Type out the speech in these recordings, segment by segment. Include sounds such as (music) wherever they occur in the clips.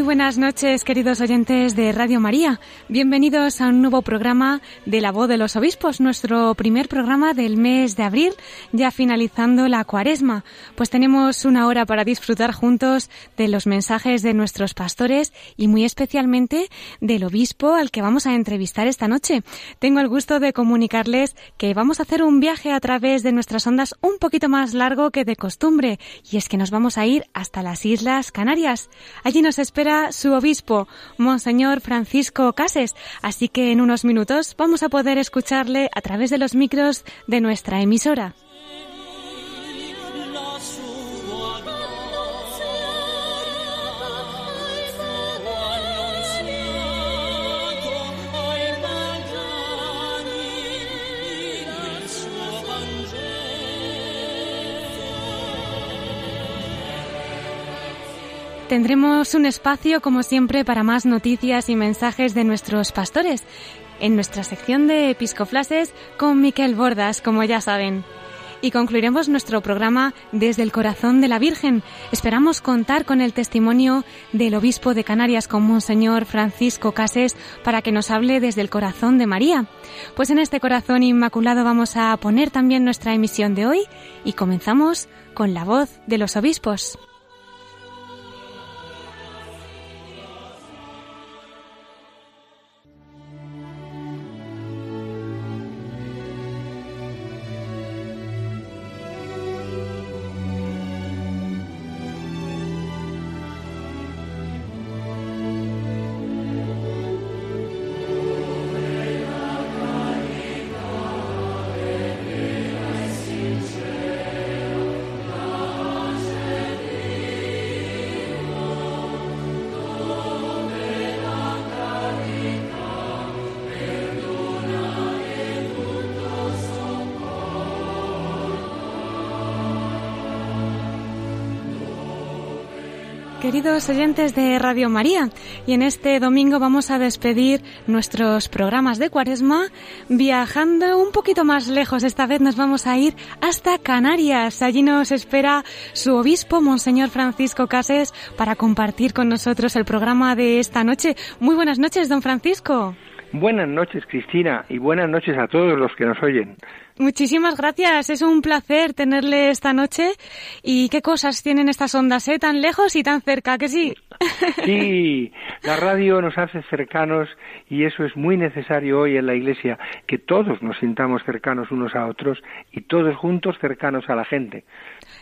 Muy buenas noches, queridos oyentes de Radio María. Bienvenidos a un nuevo programa de La Voz de los Obispos, nuestro primer programa del mes de abril, ya finalizando la cuaresma. Pues tenemos una hora para disfrutar juntos de los mensajes de nuestros pastores y muy especialmente del obispo al que vamos a entrevistar esta noche. Tengo el gusto de comunicarles que vamos a hacer un viaje a través de nuestras ondas un poquito más largo que de costumbre, y es que nos vamos a ir hasta las Islas Canarias. Allí nos espera su obispo, Monseñor Francisco Cases, así que en unos minutos vamos a poder escucharle a través de los micros de nuestra emisora. Tendremos un espacio, como siempre, para más noticias y mensajes de nuestros pastores en nuestra sección de Episcoflases con Miquel Bordas, como ya saben. Y concluiremos nuestro programa desde el corazón de la Virgen. Esperamos contar con el testimonio del obispo de Canarias, con Monseñor Francisco Cases, para que nos hable desde el corazón de María. Pues en este corazón inmaculado vamos a poner también nuestra emisión de hoy y comenzamos con la voz de los obispos. Queridos oyentes de Radio María, y en este domingo vamos a despedir nuestros programas de Cuaresma viajando un poquito más lejos. Esta vez nos vamos a ir hasta Canarias. Allí nos espera su obispo, Monseñor Francisco Cases, para compartir con nosotros el programa de esta noche. Muy buenas noches, don Francisco. Buenas noches, Cristina, y buenas noches a todos los que nos oyen. Muchísimas gracias, es un placer tenerle esta noche. ¿Y qué cosas tienen estas ondas, eh? Tan lejos y tan cerca, que sí? (laughs) Sí, la radio nos hace cercanos y eso es muy necesario hoy en la Iglesia, que todos nos sintamos cercanos unos a otros y todos juntos cercanos a la gente.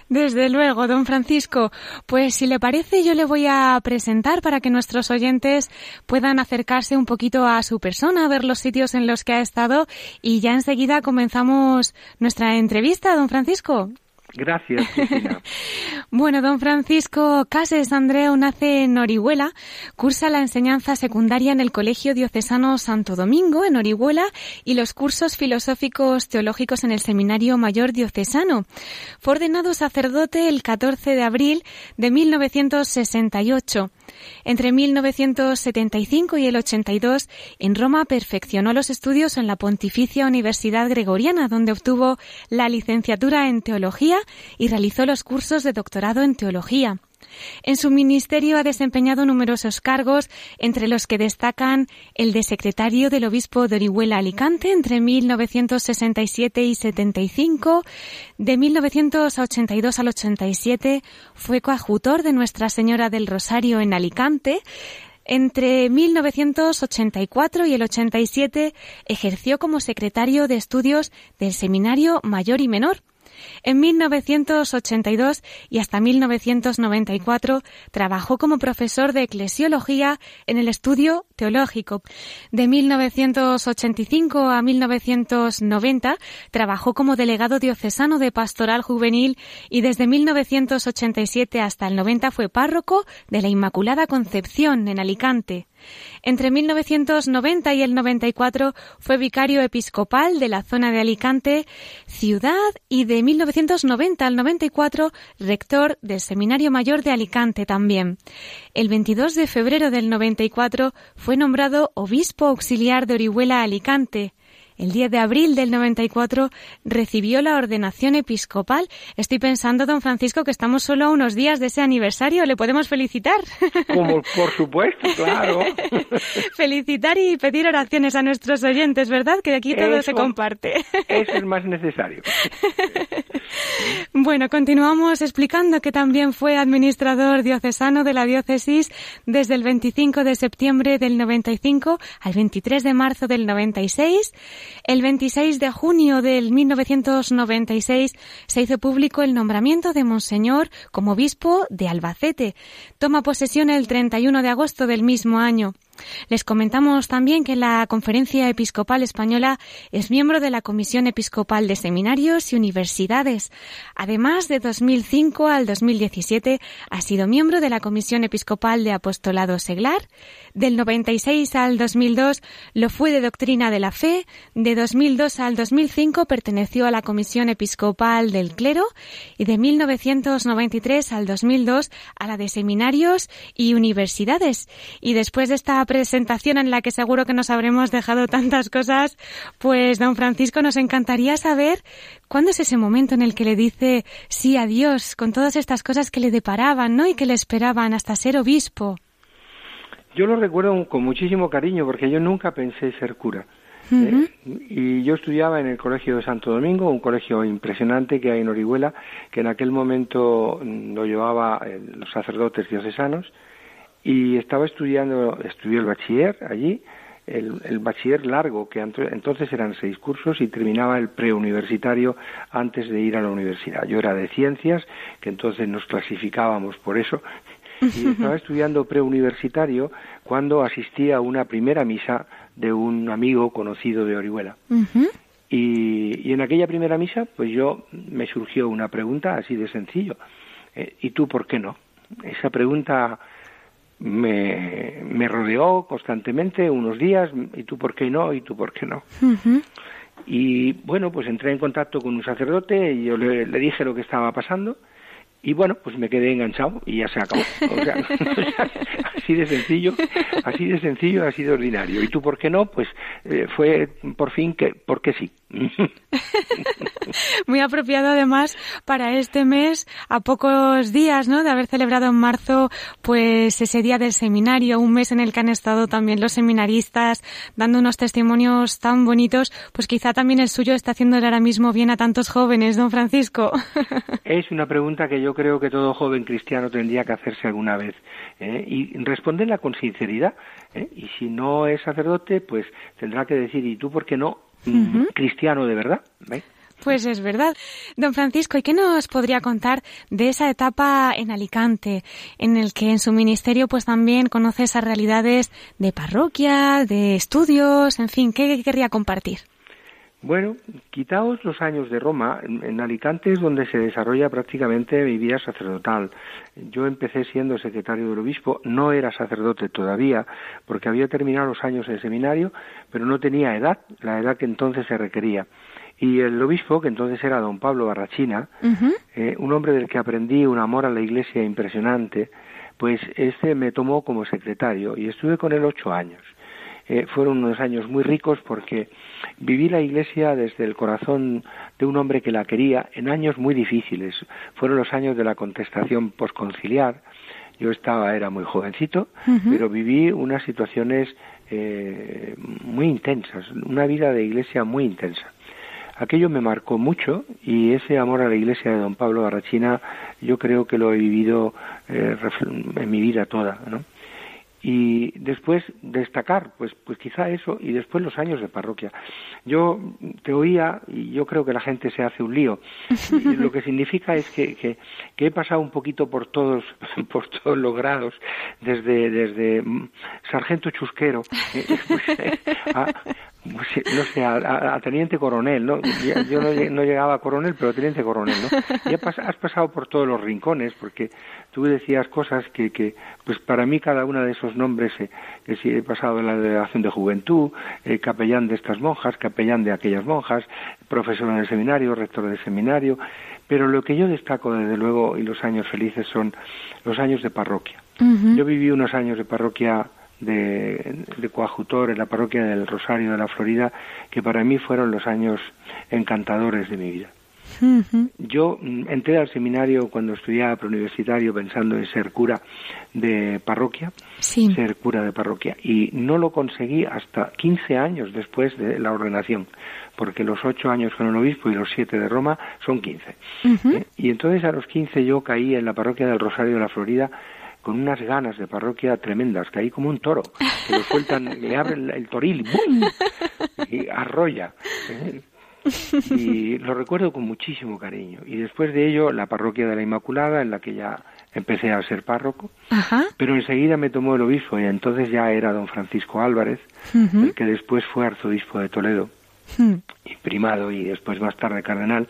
Desde luego, don Francisco. Pues si le parece, yo le voy a presentar para que nuestros oyentes puedan acercarse un poquito a su persona, ver los sitios en los que ha estado y ya enseguida comenzamos nuestra entrevista, don Francisco. Gracias, (laughs) bueno, don Francisco Cases Andreu nace en Orihuela, cursa la enseñanza secundaria en el Colegio Diocesano Santo Domingo, en Orihuela, y los cursos filosóficos teológicos en el Seminario Mayor Diocesano. Fue ordenado sacerdote el 14 de abril de 1968. Entre 1975 y el 82, en Roma perfeccionó los estudios en la Pontificia Universidad Gregoriana, donde obtuvo la licenciatura en Teología y realizó los cursos de doctorado en Teología. En su ministerio ha desempeñado numerosos cargos, entre los que destacan el de secretario del obispo de Orihuela Alicante entre 1967 y 75. De 1982 al 87 fue coadjutor de Nuestra Señora del Rosario en Alicante. Entre 1984 y el 87 ejerció como secretario de estudios del Seminario Mayor y Menor En 1982 y hasta 1994 trabajó como profesor de eclesiología en el estudio teológico. De 1985 a 1990 trabajó como delegado diocesano de pastoral juvenil y desde 1987 hasta el 90 fue párroco de la Inmaculada Concepción en Alicante. Entre 1990 y el 94 fue vicario episcopal de la zona de Alicante, ciudad, y de 1990 al 94 rector del Seminario Mayor de Alicante también. El 22 de febrero del 94 fue nombrado obispo auxiliar de Orihuela Alicante el 10 de abril del 94 recibió la ordenación episcopal. Estoy pensando, don Francisco, que estamos solo a unos días de ese aniversario. ¿Le podemos felicitar? Como, por supuesto, claro. (laughs) felicitar y pedir oraciones a nuestros oyentes, ¿verdad? Que aquí todo se comparte. Eso es más necesario. bueno, continuamos explicando que también fue administrador diocesano de la diócesis desde el 25 de septiembre del 95 al 23 de marzo del 96 el 26 de junio del 1996 se hizo público el nombramiento de Monseñor como obispo de Albacete. Toma posesión el 31 de agosto del mismo año. Les comentamos también que la Conferencia Episcopal Española es miembro de la Comisión Episcopal de Seminarios y Universidades. Además, de 2005 al 2017 ha sido miembro de la Comisión Episcopal de Apostolado Seglar. Del 96 al 2002 lo fue de Doctrina de la Fe. De 2002 al 2005 perteneció a la Comisión Episcopal del Clero y de 1993 al 2002 a la de Seminarios y Universidades. Y después de esta presentación en la que seguro que nos habremos dejado tantas cosas, pues don Francisco nos encantaría saber cuándo es ese momento en el que le dice sí a Dios con todas estas cosas que le deparaban, ¿no? Y que le esperaban hasta ser obispo. Yo lo recuerdo con muchísimo cariño porque yo nunca pensé ser cura. ¿eh? y yo estudiaba en el Colegio de Santo Domingo, un colegio impresionante que hay en Orihuela, que en aquel momento lo llevaba eh, los sacerdotes diocesanos, y estaba estudiando, estudió el bachiller allí, el, bachiller largo, que entonces eran seis cursos y terminaba el preuniversitario antes de ir a la universidad. Yo era de ciencias, que entonces nos clasificábamos por eso, y estaba (laughs) estudiando preuniversitario cuando asistí a una primera misa de un amigo conocido de Orihuela. y, y, en aquella primera misa, pues yo me surgió una pregunta así de sencillo. Eh, ¿Y tú por qué no? Esa pregunta me, me rodeó constantemente unos días, y tú por qué no, y tú por qué no. Y bueno, pues entré en contacto con un sacerdote y yo le, le, dije lo que estaba pasando y bueno, pues me quedé enganchado y ya se acabó. (laughs) O sea, así de sencillo, así de sencillo, así de ordinario. ¿Y tú por qué no? Pues eh, fue por fin que, porque sí. (laughs) Muy apropiado además para este mes, a pocos días, ¿no? De haber celebrado en marzo, pues ese día del seminario, un mes en el que han estado también los seminaristas dando unos testimonios tan bonitos, pues quizá también el suyo está haciéndole ahora mismo bien a tantos jóvenes, don Francisco. (laughs) es una pregunta que yo creo que todo joven cristiano tendría que hacerse alguna vez ¿eh? y responderla con sinceridad. ¿eh? Y si no es sacerdote, pues tendrá que decir, ¿y tú por qué no? Cristiano de verdad. Pues es verdad. Don Francisco, ¿y qué nos podría contar de esa etapa en Alicante, en el que en su ministerio pues también conoce esas realidades de parroquia, de estudios, en fin, ¿qué querría compartir? Bueno, quitaos los años de Roma, en Alicante es donde se desarrolla prácticamente mi vida sacerdotal. Yo empecé siendo secretario del obispo, no era sacerdote todavía, porque había terminado los años de seminario, pero no tenía edad, la edad que entonces se requería. Y el obispo, que entonces era don Pablo Barrachina, eh, un hombre del que aprendí un amor a la iglesia impresionante, pues este me tomó como secretario y estuve con él ocho años. Eh, fueron unos años muy ricos porque viví la iglesia desde el corazón de un hombre que la quería en años muy difíciles. Fueron los años de la contestación posconciliar. Yo estaba, era muy jovencito, pero viví unas situaciones eh, muy intensas, una vida de iglesia muy intensa. Aquello me marcó mucho y ese amor a la iglesia de don Pablo Barrachina yo creo que lo he vivido eh, en mi vida toda, ¿no? Y después destacar pues pues quizá eso y después los años de parroquia. Yo te oía y yo creo que la gente se hace un lío. Lo que significa es que, que, he pasado un poquito por todos (laughs) por todos los grados desde desde sargento chusquero eh, (laughs) pues, a, pues, no sé, a, teniente coronel, ¿no? Yo no, llegaba a coronel, pero teniente coronel, ¿no? Y has pasado por todos los rincones, porque tú decías cosas que, que pues para mí cada uno de esos nombres, eh, que si he pasado en la delegación de juventud, eh, capellán de estas monjas, capellán de aquellas monjas, profesor en el seminario, rector del seminario, pero lo que yo destaco desde luego y los años felices son los años de parroquia. Yo viví unos años de parroquia de, de, coadjutor en la parroquia del Rosario de la Florida, que para mí fueron los años encantadores de mi vida. Yo mm, entré al seminario cuando estudiaba preuniversitario pensando en ser cura de parroquia, ser cura de parroquia, y no lo conseguí hasta 15 años después de la ordenación, porque los ocho años con el obispo y los siete de Roma son 15. ¿Eh? Y entonces a los 15 yo caí en la parroquia del Rosario de la Florida con unas ganas de parroquia tremendas, que ahí como un toro, que lo sueltan, (laughs) le abren el, toril y arrolla. ¿eh? Y lo recuerdo con muchísimo cariño. Y después de ello, la parroquia de la Inmaculada, en la que ya empecé a ser párroco, pero enseguida me tomó el obispo y entonces ya era don Francisco Álvarez, el que después fue arzobispo de Toledo y primado y después más tarde cardenal.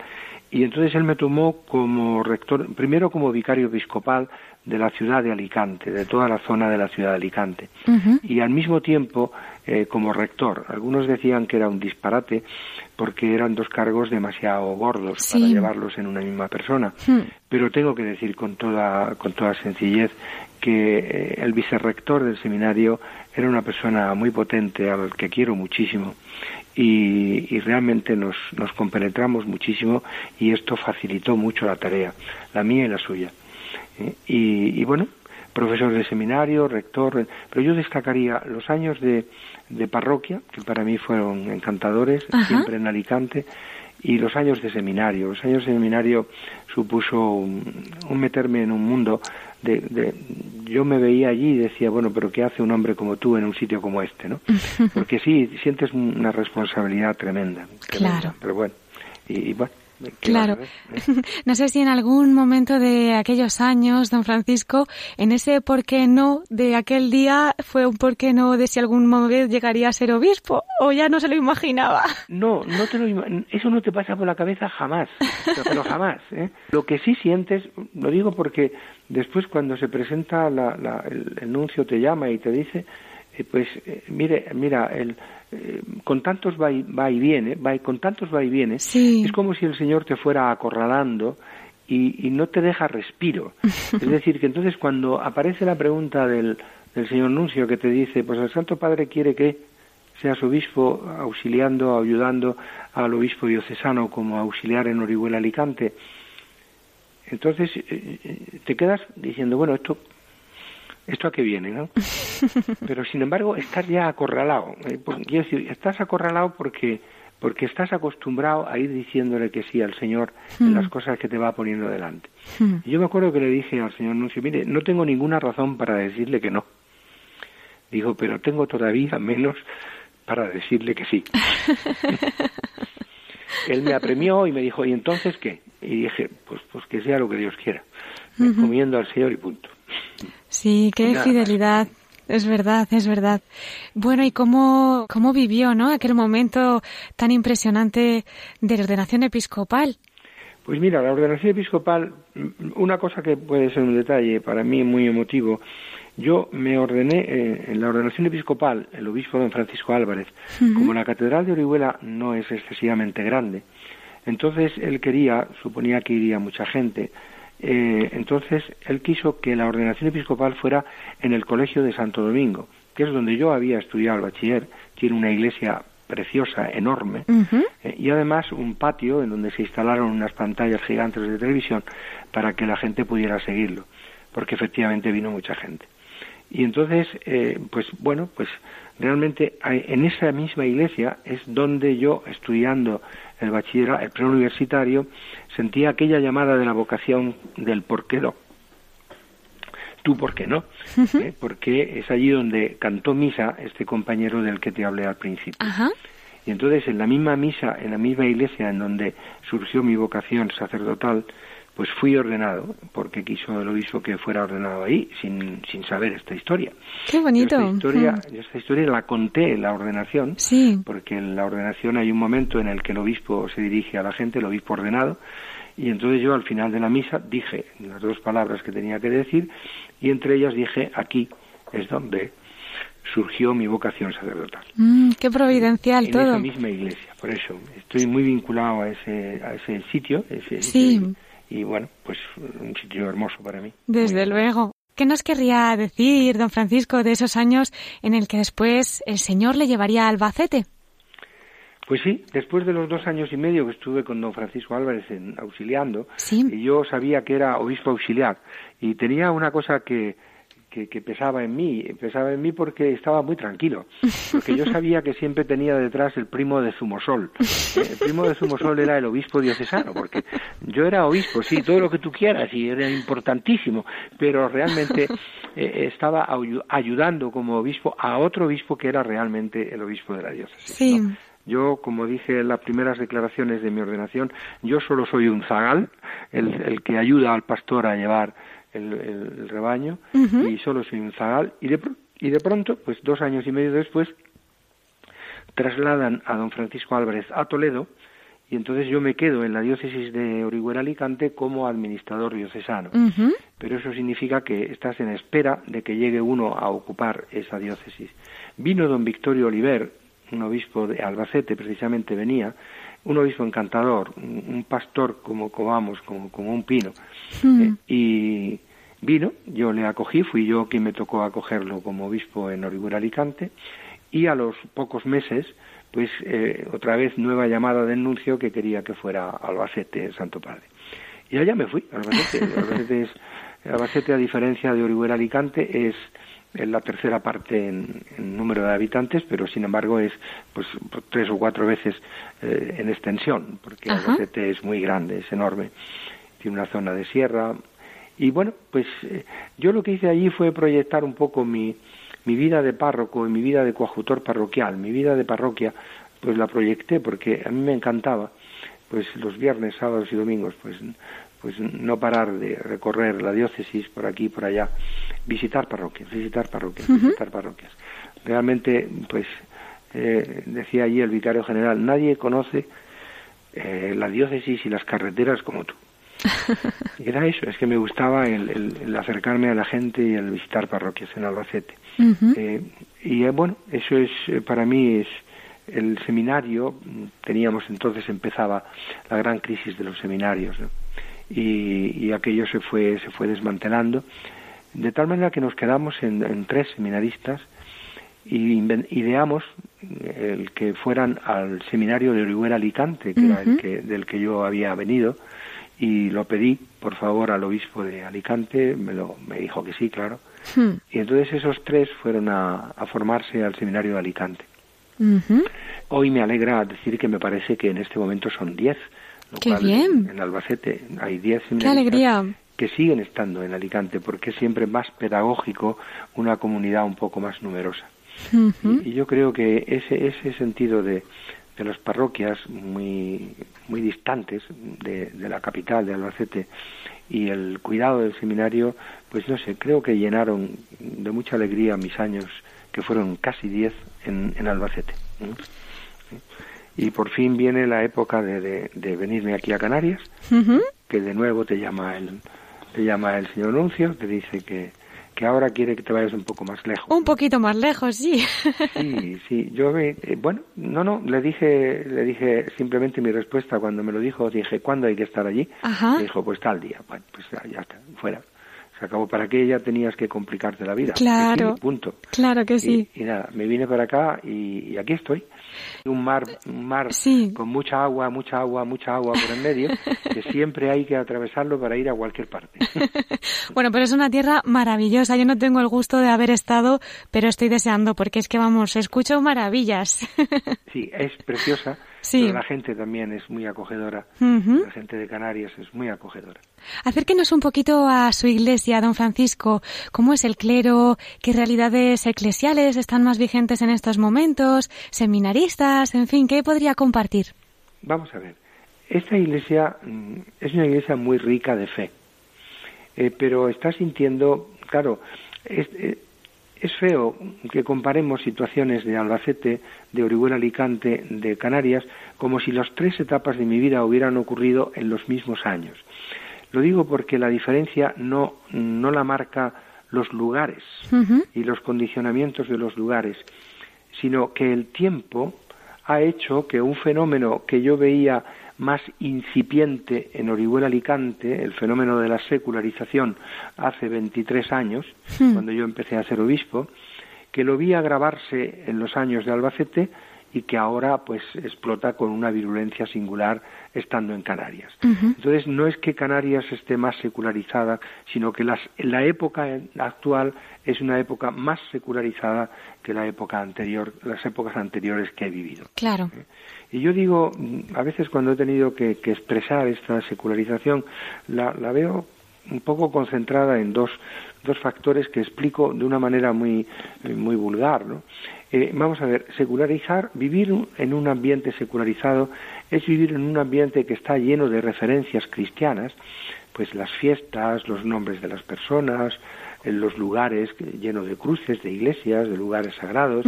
Y entonces él me tomó como rector, primero como vicario episcopal, de la ciudad de Alicante, de toda la zona de la ciudad de Alicante. Y al mismo tiempo eh, como rector. Algunos decían que era un disparate porque eran dos cargos demasiado gordos para llevarlos en una misma persona. Hmm. Pero tengo que decir con toda, con toda sencillez que eh, el vicerrector del seminario era una persona muy potente al que quiero muchísimo y, realmente nos, nos compenetramos muchísimo y esto facilitó mucho la tarea, la mía y la suya. Y, bueno, profesor de seminario, rector, pero yo destacaría los años de, de parroquia, que para mí fueron encantadores, siempre en Alicante, y los años de seminario. Los años de seminario supuso un, meterme en un mundo de, de, yo me veía allí y decía, bueno, pero ¿qué hace un hombre como tú en un sitio como este, no? (laughs) Porque sí, sientes una responsabilidad tremenda. claro. Pero bueno, y bueno, Claro. (laughs) No sé si en algún momento de aquellos años, don Francisco, en ese por qué no de aquel día fue un por qué no de si algún momento llegaría a ser obispo o ya no se lo imaginaba. (laughs) No, no te lo eso no te pasa por la cabeza jamás, pero jamás. ¿eh? Lo que sí sientes, lo digo porque después cuando se presenta la, el, el nuncio te llama y te dice, eh, pues eh, mire, mira, el eh, con tantos va y, va y viene, va y, con tantos va y viene, es como si el Señor te fuera acorralando y, no te deja respiro. (laughs) es decir, que entonces cuando aparece la pregunta del, del Señor Nuncio que te dice, pues el Santo Padre quiere que seas obispo auxiliando, ayudando al obispo diocesano como auxiliar en Orihuela Alicante, entonces eh, te quedas diciendo, bueno, esto esto a qué viene, ¿no? (laughs) Pero sin embargo, estás ya acorralado. Eh, quiero decir, estás acorralado porque porque estás acostumbrado a ir diciéndole que sí al Señor en las hmm. cosas que te va poniendo delante. Hmm. Y yo me acuerdo que le dije al Señor Nuncio, mire, no tengo ninguna razón para decirle que no. Digo, pero tengo todavía menos para decirle que sí. (laughs) Él me apremió y me dijo, ¿y entonces qué? Y dije, pues, pues que sea lo que Dios quiera. Me comiendo al Señor y punto. Sí, qué fidelidad. Es verdad, es verdad. Bueno, ¿y cómo, cómo vivió, no? Aquel momento tan impresionante de la ordenación episcopal. Pues mira, la ordenación episcopal, una cosa que puede ser un detalle para mí muy emotivo, yo me ordené eh, en la ordenación episcopal, el obispo don Francisco Álvarez, como la catedral de Orihuela no es excesivamente grande, entonces él quería, suponía que iría mucha gente, eh, entonces él quiso que la ordenación episcopal fuera en el colegio de Santo Domingo, que es donde yo había estudiado el bachiller, tiene una iglesia preciosa, enorme, eh, y además un patio en donde se instalaron unas pantallas gigantes de televisión para que la gente pudiera seguirlo, porque efectivamente vino mucha gente. Y entonces, eh, pues bueno, pues realmente en esa misma iglesia es donde yo, estudiando el bachillerato, el preuniversitario, sentía aquella llamada de la vocación del porquero. tú por qué no, ¿Eh? porque es allí donde cantó misa este compañero del que te hablé al principio. Y entonces en la misma misa, en la misma iglesia en donde surgió mi vocación sacerdotal, pues fui ordenado, porque quiso el obispo que fuera ordenado ahí, sin, sin saber esta historia. Qué bonito. esta historia, esta historia la conté en la ordenación, sí. porque en la ordenación hay un momento en el que el obispo se dirige a la gente, el obispo ordenado, y entonces yo al final de la misa dije las dos palabras que tenía que decir, y entre ellas dije, aquí es donde surgió mi vocación sacerdotal. Mm, qué providencial en todo. En esa misma iglesia, por eso estoy muy vinculado a ese, a ese sitio. Ese, sí y bueno, pues un sitio hermoso para mí. Desde luego. ¿Qué nos querría decir, don Francisco, de esos años en el que después el Señor le llevaría a Albacete? Pues sí, después de los dos años y medio que estuve con don Francisco Álvarez en, auxiliando, y yo sabía que era obispo auxiliar y tenía una cosa que, que, pesaba en mí, pesaba en mí porque estaba muy tranquilo, porque yo sabía que siempre tenía detrás el primo de Zumosol. El primo de Zumosol era el obispo diocesano, porque yo era obispo, sí, todo lo que tú quieras, y era importantísimo, pero realmente eh, estaba ayudando como obispo a otro obispo que era realmente el obispo de la diócesis. Yo, como dije en las primeras declaraciones de mi ordenación, yo solo soy un zagal, el, el que ayuda al pastor a llevar el, rebaño y solo un zagal y de, y de pronto, pues dos años y medio después, trasladan a don Francisco Álvarez a Toledo y entonces yo me quedo en la diócesis de Orihuela Alicante como administrador diocesano. Pero eso significa que estás en espera de que llegue uno a ocupar esa diócesis. Vino don Victorio Oliver, un obispo de Albacete, precisamente venía, un obispo encantador, un, pastor como, como como, como un pino. Hmm. Eh, y vino, yo le acogí, fui yo quien me tocó acogerlo como obispo en Orihuela Alicante, y a los pocos meses, pues eh, otra vez nueva llamada de anuncio que quería que fuera Albacete, Santo Padre. Y allá me fui, Albacete. (laughs) Albacete, es, Albacete a diferencia de Orihuela Alicante, es es la tercera parte en, número de habitantes, pero sin embargo es pues tres o cuatro veces eh, en extensión, porque Albacete es muy grande, es enorme, tiene una zona de sierra. Y bueno, pues eh, yo lo que hice allí fue proyectar un poco mi, mi vida de párroco y mi vida de coadjutor parroquial, mi vida de parroquia, pues la proyecté porque a mí me encantaba, pues los viernes, sábados y domingos, pues pues no parar de recorrer la diócesis por aquí y por allá, visitar parroquias, visitar parroquias, visitar parroquias. Realmente, pues, eh, decía allí el vicario general, nadie conoce eh, la diócesis y las carreteras como tú. y (laughs) era eso, es que me gustaba el, acercarme a la gente y el visitar parroquias en Albacete. Eh, y bueno, eso es, para mí es el seminario, teníamos entonces, empezaba la gran crisis de los seminarios, ¿no? Y, aquello se fue, se fue desmantelando, de tal manera que nos quedamos en, tres seminaristas y ideamos el que fueran al seminario de Orihuela Alicante, que era el que, del que yo había venido, y lo pedí, por favor, al obispo de Alicante, me, lo, me dijo que sí, claro, hmm. y entonces esos tres fueron a, formarse al seminario de Alicante. Hoy me alegra decir que me parece que en este momento son diez, Qué bien. En Albacete hay 10 alegría. que siguen estando en Alicante porque es siempre más pedagógico una comunidad un poco más numerosa. y, yo creo que ese, ese sentido de, de las parroquias muy, muy distantes de, la capital de Albacete y el cuidado del seminario, pues no sé, creo que llenaron de mucha alegría mis años, que fueron casi 10 en, en Albacete y por fin viene la época de, de, venirme aquí a Canarias, que de nuevo te llama el, te llama el señor Nuncio, te dice que, que ahora quiere que te vayas un poco más lejos. Un poquito más lejos, sí. Sí, sí. Yo, eh, bueno, no, no, le dije, le dije simplemente mi respuesta cuando me lo dijo, dije, ¿cuándo hay que estar allí? Me dijo, pues tal día. Bueno, pues ya está, fuera se acabó. ¿Para qué ya tenías que complicarte la vida? Claro. punto. Claro que sí. Y, nada, me vine para acá y, aquí estoy. Un mar, un mar con mucha agua, mucha agua, mucha agua por en medio, que siempre hay que atravesarlo para ir a cualquier parte. (laughs) bueno, pero es una tierra maravillosa. Yo no tengo el gusto de haber estado, pero estoy deseando, porque es que vamos, escucho maravillas. (laughs) sí, es preciosa Sí. la gente también es muy acogedora. La gente de Canarias es muy acogedora. Acérquenos un poquito a su iglesia, don Francisco. ¿Cómo es el clero? ¿Qué realidades eclesiales están más vigentes en estos momentos? ¿Seminaristas? En fin, ¿qué podría compartir? Vamos a ver. Esta iglesia mm, es una iglesia muy rica de fe, eh, pero está sintiendo, claro, eh, es, feo que comparemos situaciones de Albacete, de Orihuela Alicante, de Canarias, como si las tres etapas de mi vida hubieran ocurrido en los mismos años. Lo digo porque la diferencia no, no la marca los lugares y los condicionamientos de los lugares, sino que el tiempo ha hecho que un fenómeno que yo veía más incipiente en Orihuela Alicante, el fenómeno de la secularización hace 23 años, hmm. cuando yo empecé a ser obispo, que lo vi agravarse en los años de Albacete y que ahora pues explota con una virulencia singular estando en Canarias. Entonces no es que Canarias esté más secularizada, sino que las, la época actual es una época más secularizada que la época anterior, las épocas anteriores que he vivido. Claro. ¿Eh? Y yo digo, a veces cuando he tenido que, expresar esta secularización, la, veo un poco concentrada en dos, dos factores que explico de una manera muy, muy vulgar. ¿no? Eh, vamos a ver, secularizar, vivir en un ambiente secularizado es vivir en un ambiente que está lleno de referencias cristianas, pues las fiestas, los nombres de las personas, en los lugares llenos de cruces, de iglesias, de lugares sagrados,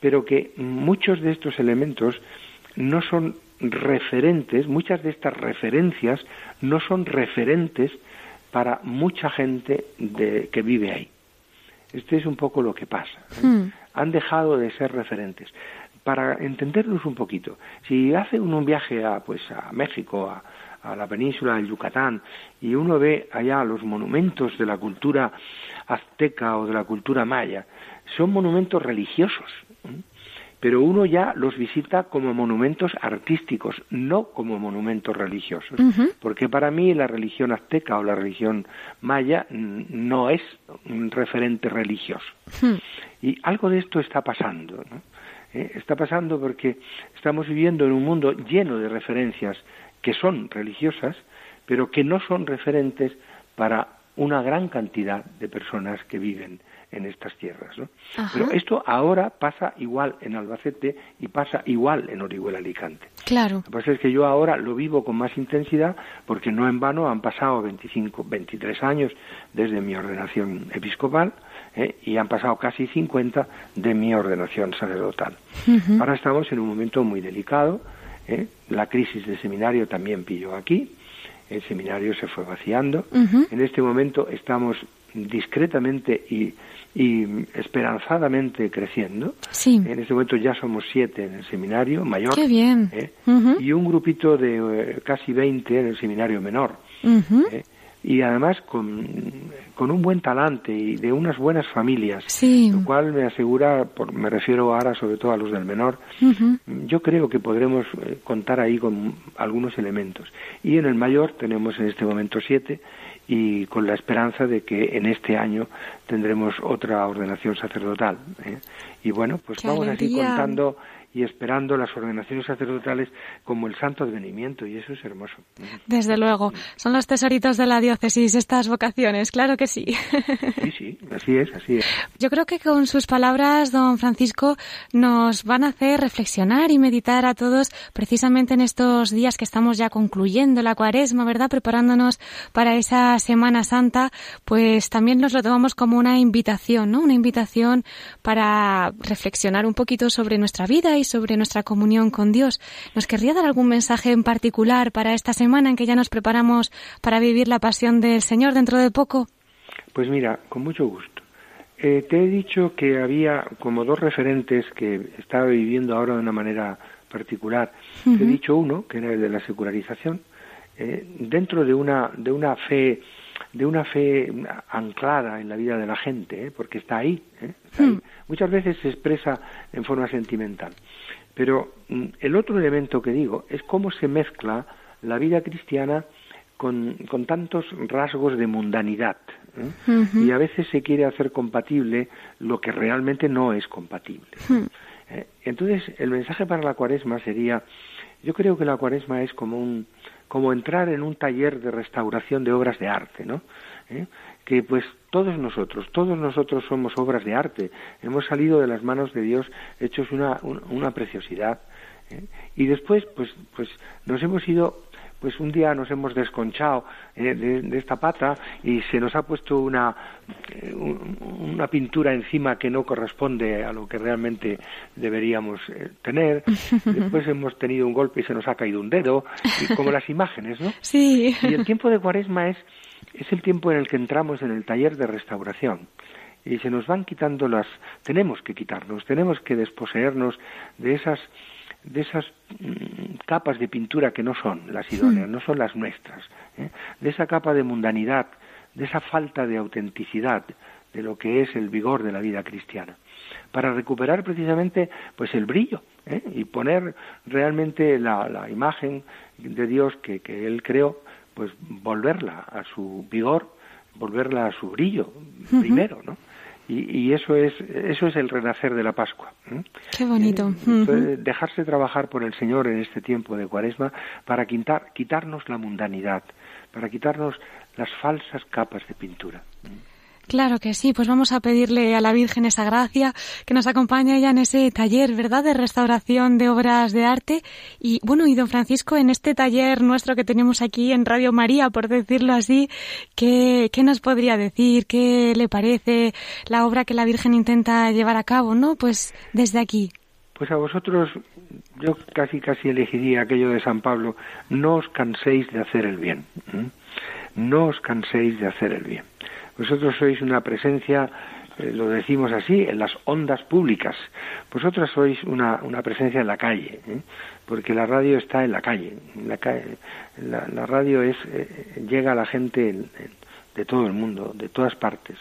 pero que muchos de estos elementos no son referentes, muchas de estas referencias no son referentes para mucha gente de, que vive ahí. Este es un poco lo que pasa. ¿eh? Hmm. Han dejado de ser referentes. Para entenderlos un poquito, si hace uno un viaje a, pues, a México, a, a la península del Yucatán, y uno ve allá los monumentos de la cultura azteca o de la cultura maya, son monumentos religiosos. Pero uno ya los visita como monumentos artísticos, no como monumentos religiosos, porque para mí la religión azteca o la religión maya no es un referente religioso. Y algo de esto está pasando, ¿no? Eh, está pasando porque estamos viviendo en un mundo lleno de referencias que son religiosas, pero que no son referentes para una gran cantidad de personas que viven en estas tierras. ¿no? Pero esto ahora pasa igual en Albacete y pasa igual en Orihuela Alicante. Claro. Lo que pasa es que yo ahora lo vivo con más intensidad porque no en vano han pasado 25, 23 años desde mi ordenación episcopal ¿eh? y han pasado casi 50 de mi ordenación sacerdotal. Ahora estamos en un momento muy delicado. ¿eh? La crisis del seminario también pilló aquí. El seminario se fue vaciando. En este momento estamos discretamente y y esperanzadamente creciendo. En este momento ya somos siete en el seminario mayor. bien. ¿eh? Y un grupito de eh, casi veinte en el seminario menor. ¿eh? Y además con, con, un buen talante y de unas buenas familias, lo cual me asegura, por, me refiero ahora sobre todo a los del menor, yo creo que podremos contar ahí con algunos elementos. Y en el mayor tenemos en este momento siete y con la esperanza de que en este año tendremos otra ordenación sacerdotal. ¿eh? Y bueno, pues vamos así contando y esperando las ordenaciones sacerdotales como el santo advenimiento y eso es hermoso. Desde luego, son los tesoritos de la diócesis estas vocaciones, claro que sí. (laughs) Sí, sí, así es, así es. Yo creo que con sus palabras, don Francisco, nos van a hacer reflexionar y meditar a todos precisamente en estos días que estamos ya concluyendo la cuaresma, ¿verdad? Preparándonos para esa Semana Santa, pues también nos lo tomamos como una invitación, ¿no? Una invitación para reflexionar un poquito sobre nuestra vida y sobre nuestra comunión con Dios. ¿Nos querría dar algún mensaje en particular para esta semana en que ya nos preparamos para vivir la pasión del Señor dentro de poco? Pues mira, con mucho gusto. Eh, te he dicho que había como dos referentes que estaba viviendo ahora de una manera particular. Te he dicho uno, que era el de la secularización, eh, dentro de una, de una fe de una fe anclada en la vida de la gente, ¿eh? porque está ahí, está ahí. Hmm. Muchas veces se expresa en forma sentimental. Pero mm, el otro elemento que digo es cómo se mezcla la vida cristiana con, con tantos rasgos de mundanidad. ¿eh? Y a veces se quiere hacer compatible lo que realmente no es compatible. ¿eh? Entonces, el mensaje para la cuaresma sería, yo creo que la cuaresma es como un como entrar en un taller de restauración de obras de arte, ¿no? ¿Eh? Que pues todos nosotros, todos nosotros somos obras de arte, hemos salido de las manos de Dios hechos una, una preciosidad. ¿eh? Y después, pues, pues nos hemos ido pues un día nos hemos desconchado eh, de, esta pata y se nos ha puesto una, eh, una pintura encima que no corresponde a lo que realmente deberíamos eh, tener. (laughs) Después hemos tenido un golpe y se nos ha caído un dedo, y como las imágenes, ¿no? Sí. Y el tiempo de cuaresma es, es el tiempo en el que entramos en el taller de restauración y se nos van quitando las tenemos que quitarnos tenemos que desposeernos de esas de esas mm, capas de pintura que no son las idóneas, no son las nuestras, ¿eh? de esa capa de mundanidad, de esa falta de autenticidad de lo que es el vigor de la vida cristiana, para recuperar precisamente pues el brillo ¿eh? y poner realmente la, imagen de Dios que, que Él creó, pues volverla a su vigor, volverla a su brillo primero, ¿no? Y, eso es eso es el renacer de la Pascua. Qué bonito. Eh, dejarse trabajar por el Señor en este tiempo de Cuaresma para quitar, quitarnos la mundanidad, para quitarnos las falsas capas de pintura. Claro que sí, pues vamos a pedirle a la Virgen esa gracia que nos acompañe ya en ese taller, ¿verdad?, de restauración de obras de arte. Y bueno, y don Francisco, en este taller nuestro que tenemos aquí en Radio María, por decirlo así, ¿qué, qué nos podría decir? ¿Qué le parece la obra que la Virgen intenta llevar a cabo, no? Pues desde aquí. Pues a vosotros yo casi casi elegiría aquello de San Pablo, no os canséis de hacer el bien. No os canséis de hacer el bien. Vosotros sois una presencia, eh, lo decimos así, en las ondas públicas. Vosotros sois una, una presencia en la calle, ¿eh? porque la radio está en la calle. la, la, radio es, eh, llega a la gente de todo el mundo, de todas partes.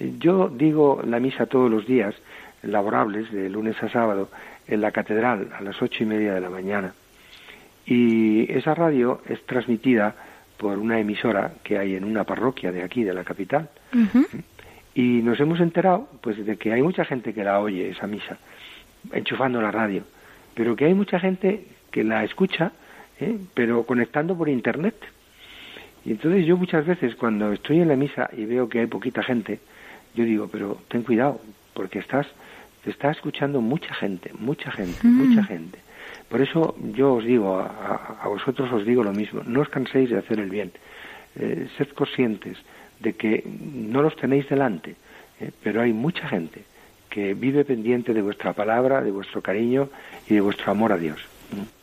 Yo digo la misa todos los días, laborables, de lunes a sábado, en la catedral a las ocho y media de la mañana. Y esa radio es transmitida por una emisora que hay en una parroquia de aquí, de la capital. Y nos hemos enterado pues de que hay mucha gente que la oye esa misa, enchufando la radio, pero que hay mucha gente que la escucha, ¿eh? pero conectando por internet. Y entonces yo muchas veces cuando estoy en la misa y veo que hay poquita gente, yo digo, pero ten cuidado, porque estás, te está escuchando mucha gente, mucha gente, mucha gente. Por eso yo os digo, a, vosotros os digo lo mismo, no os canséis de hacer el bien, eh, sed conscientes de que no los tenéis delante, eh, pero hay mucha gente que vive pendiente de vuestra palabra, de vuestro cariño y de vuestro amor a Dios.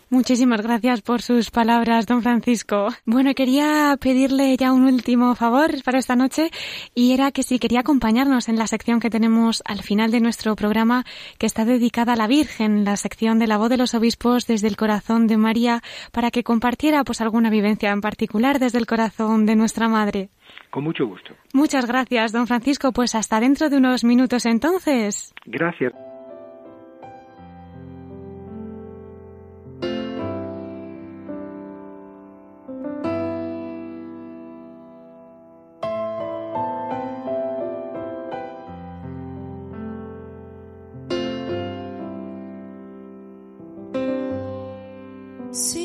Muchísimas gracias por sus palabras, don Francisco. Bueno, quería pedirle ya un último favor para esta noche y era que si quería acompañarnos en la sección que tenemos al final de nuestro programa que está dedicada a la Virgen, la sección de la voz de los obispos desde el corazón de María, para que compartiera pues alguna vivencia en particular desde el corazón de nuestra Madre. Con mucho gusto. Muchas gracias, don Francisco. Pues hasta dentro de unos minutos entonces. Gracias. Sí.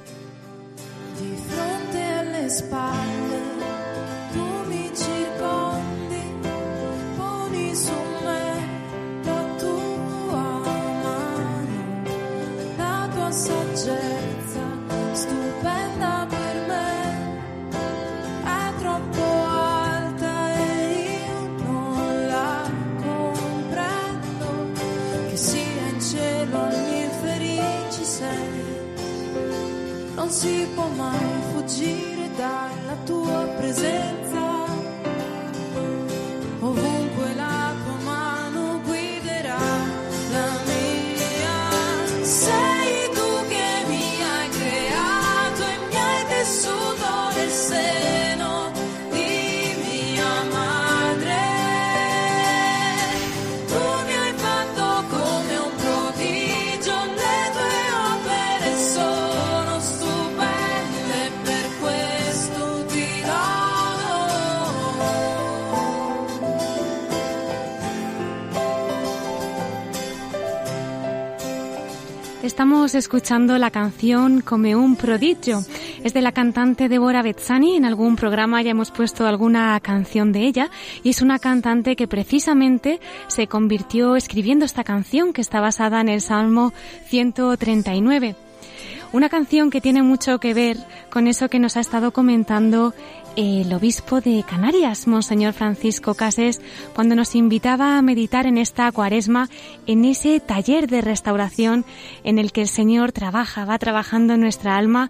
Si può mai fuggire dalla tua presenza. Estamos escuchando la canción Come un prodigio. Es de la cantante Débora Bezzani. En algún programa ya hemos puesto alguna canción de ella. Y es una cantante que precisamente se convirtió escribiendo esta canción que está basada en el Salmo 139. Una canción que tiene mucho que ver con eso que nos ha estado comentando el obispo de Canarias, Monseñor Francisco Cases, cuando nos invitaba a meditar en esta cuaresma, en ese taller de restauración en el que el Señor trabaja, va trabajando en nuestra alma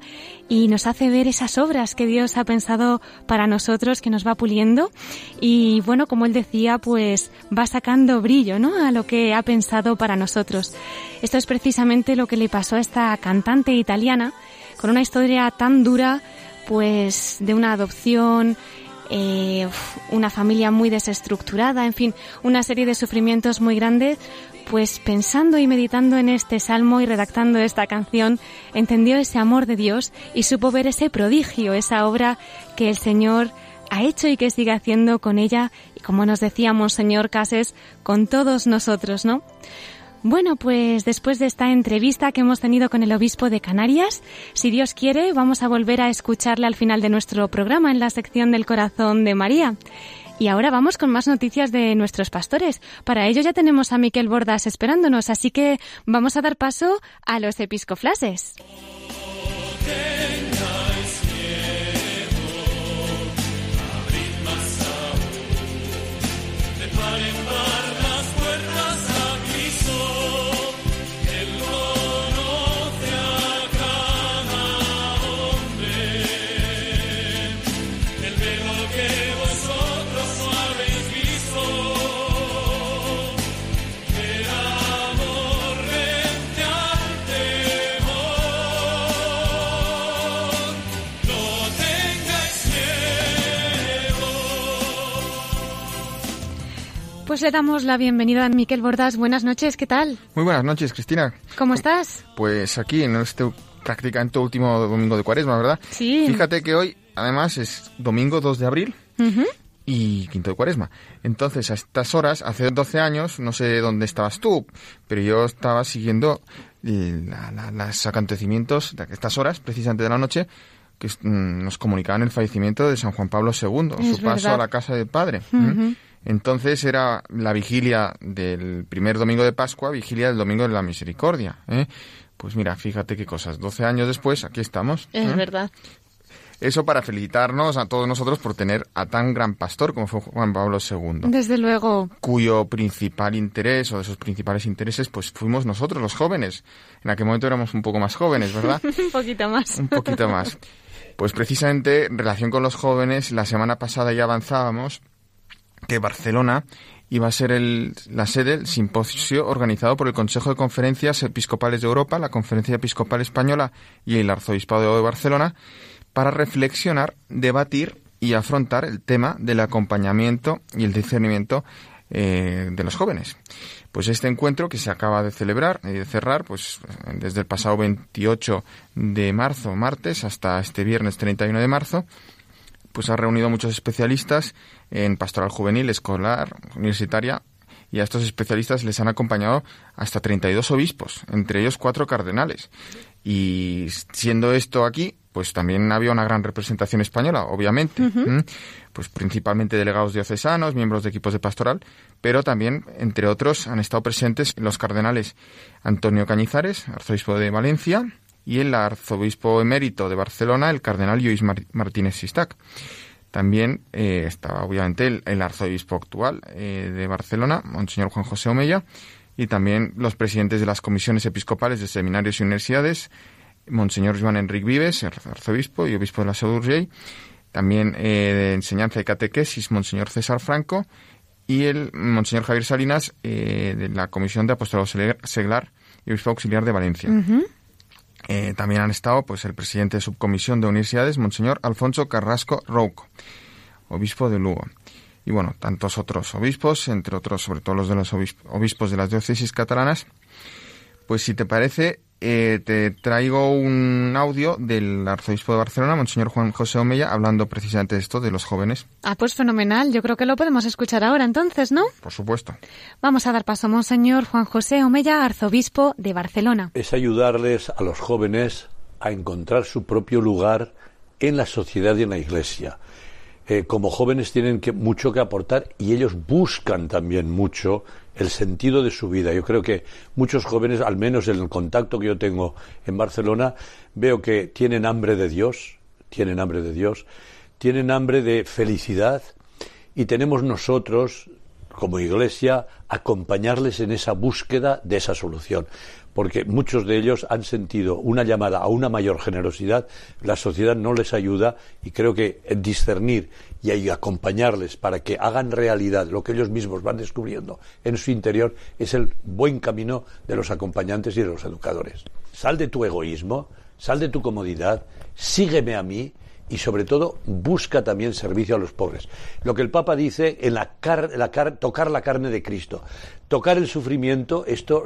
y nos hace ver esas obras que Dios ha pensado para nosotros, que nos va puliendo y bueno, como él decía, pues va sacando brillo, ¿no? A lo que ha pensado para nosotros. Esto es precisamente lo que le pasó a esta cantante italiana con una historia tan dura, pues de una adopción, eh, una familia muy desestructurada, en fin, una serie de sufrimientos muy grandes, pues pensando y meditando en este salmo y redactando esta canción, entendió ese amor de Dios y supo ver ese prodigio, esa obra que el Señor ha hecho y que sigue haciendo con ella y como nos decía Monseñor Cases, con todos nosotros, ¿no? Bueno, pues después de esta entrevista que hemos tenido con el obispo de Canarias, si Dios quiere, vamos a volver a escucharle al final de nuestro programa en la sección del corazón de María. Y ahora vamos con más noticias de nuestros pastores. Para ello ya tenemos a Miquel Bordas esperándonos, así que vamos a dar paso a los episcoflases. Pues le damos la bienvenida a Miquel Bordas. Buenas noches, ¿qué tal? Muy buenas noches, Cristina. ¿Cómo estás? Pues aquí en este prácticamente último domingo de cuaresma, ¿verdad? Sí. Fíjate que hoy, además, es domingo 2 de abril y quinto de cuaresma. Entonces, a estas horas, hace 12 años, no sé dónde estabas tú, pero yo estaba siguiendo eh, la- la- los acontecimientos de estas horas, precisamente de la noche, que mm, nos comunicaban el fallecimiento de San Juan Pablo II, Es su paso a la casa del Padre. ¿Mm? Entonces era la vigilia del primer domingo de Pascua, vigilia del domingo de la misericordia. ¿eh? Pues mira, fíjate qué cosas. 12 años después, aquí estamos. Es ¿eh? verdad. Eso para felicitarnos a todos nosotros por tener a tan gran pastor como fue Juan Pablo II, Desde luego. cuyo principal interés o de sus principales intereses pues fuimos nosotros los jóvenes. En aquel momento éramos un poco más jóvenes, ¿verdad? (laughs) Un poquito más. un poquito más. Pues precisamente en relación con los jóvenes, la semana pasada ya avanzábamos que Barcelona iba a ser el- la sede del simposio organizado por el Consejo de Conferencias Episcopales de Europa, la Conferencia Episcopal Española y el Arzobispado de Barcelona para reflexionar, debatir y afrontar el tema del acompañamiento y el discernimiento eh, de los jóvenes. Pues este encuentro que se acaba de celebrar y de cerrar, pues desde el pasado 28 de marzo, martes, hasta este viernes 31 de marzo, pues ha reunido muchos especialistas en pastoral juvenil, escolar, universitaria, y a estos especialistas les han acompañado hasta 32 obispos, entre ellos cuatro cardenales. Y siendo esto aquí, pues también había una gran representación española, obviamente. Pues principalmente delegados diocesanos, miembros de equipos de pastoral, pero también, entre otros, han estado presentes los cardenales Antonio Cañizares, arzobispo de Valencia, y el arzobispo emérito de Barcelona, el cardenal Mar- Martínez Sistac. También eh, estaba, obviamente, el, arzobispo actual eh, de Barcelona, Monseñor Juan José Omeya, y también los presidentes de las comisiones episcopales de seminarios y universidades, Monseñor Joan Enric Vives, arzobispo y obispo de la Seu d'Urgell, también eh, de enseñanza y catequesis, Monseñor César Franco, y el Monseñor Javier Salinas, eh, de la Comisión de Apostolado Seglar y Obispo Auxiliar de Valencia. Eh, también han estado pues el presidente de subcomisión de universidades, Monseñor Alfonso Carrasco Rouco, obispo de Lugo. Y bueno, tantos otros obispos, entre otros, sobre todo los de los obis- obispos de las diócesis catalanas. Pues si te parece, eh, te traigo un audio del arzobispo de Barcelona, Monseñor Juan José Omeya, hablando precisamente de esto, de los jóvenes, Ah, pues fenomenal. Yo creo que lo podemos escuchar ahora entonces, ¿no? por supuesto. Vamos a dar paso a Monseñor Juan José Omeya, arzobispo de Barcelona. es ayudarles a los jóvenes a encontrar su propio lugar en la sociedad y en la iglesia. Eh, como jóvenes tienen que, mucho que aportar y ellos buscan también mucho el sentido de su vida. Yo creo que muchos jóvenes, al menos en el contacto que yo tengo en Barcelona, veo que tienen hambre de Dios, tienen hambre de Dios, tienen hambre de felicidad y tenemos nosotros, como iglesia, acompañarles en esa búsqueda de esa solución. Porque muchos de ellos han sentido una llamada a una mayor generosidad, la sociedad no les ayuda y creo que discernir y acompañarles para que hagan realidad lo que ellos mismos van descubriendo en su interior es el buen camino de los acompañantes y de los educadores. Sal de tu egoísmo, sal de tu comodidad, sígueme a mí y sobre todo busca también servicio a los pobres. Lo que el Papa dice en la, car- la car- tocar la carne de Cristo, tocar el sufrimiento, esto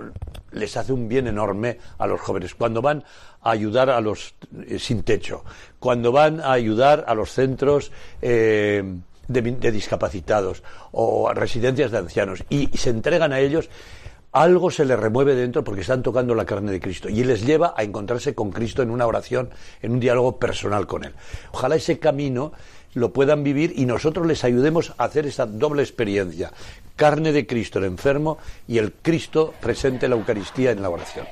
les hace un bien enorme a los jóvenes. Cuando van a ayudar a los eh, sin techo, cuando van a ayudar a los centros eh, de, discapacitados o a residencias de ancianos y se entregan a ellos, algo se les remueve dentro porque están tocando la carne de Cristo y les lleva a encontrarse con Cristo en una oración, en un diálogo personal con Él. Ojalá ese camino lo puedan vivir y nosotros les ayudemos a hacer esa doble experiencia. Carne de Cristo, el enfermo, y el Cristo presente en la Eucaristía en la oración.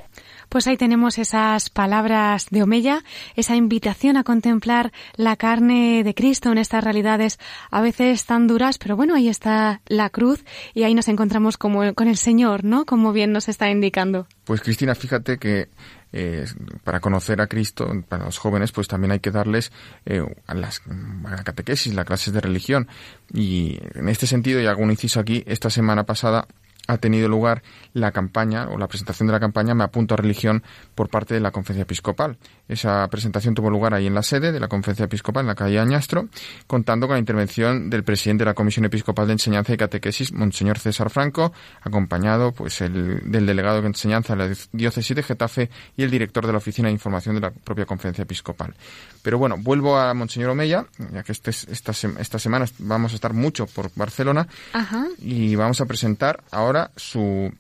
Pues ahí tenemos esas palabras de Omeya, esa invitación a contemplar la carne de Cristo en estas realidades a veces tan duras, pero bueno, ahí está la cruz y ahí nos encontramos como con el Señor, ¿no? Como bien nos está indicando. Pues Cristina, fíjate que eh, para conocer a Cristo, para los jóvenes, pues también hay que darles eh, a las a la catequesis, las clases de religión. Y en este sentido, y hago un inciso aquí, esta semana pasada ha tenido lugar la campaña o la presentación de la campaña Me apunto a religión por parte de la Conferencia Episcopal. Esa presentación tuvo lugar ahí en la sede de la Conferencia Episcopal en la calle Añastro, contando con la intervención del presidente de la Comisión Episcopal de Enseñanza y Catequesis, Monseñor César Franco, acompañado pues el, del delegado de Enseñanza de la diócesis de Getafe y el director de la Oficina de Información de la propia Conferencia Episcopal. Pero bueno, vuelvo a Monseñor Omeya, ya que este, esta, esta semana vamos a estar mucho por Barcelona Ajá. y vamos a presentar ahora su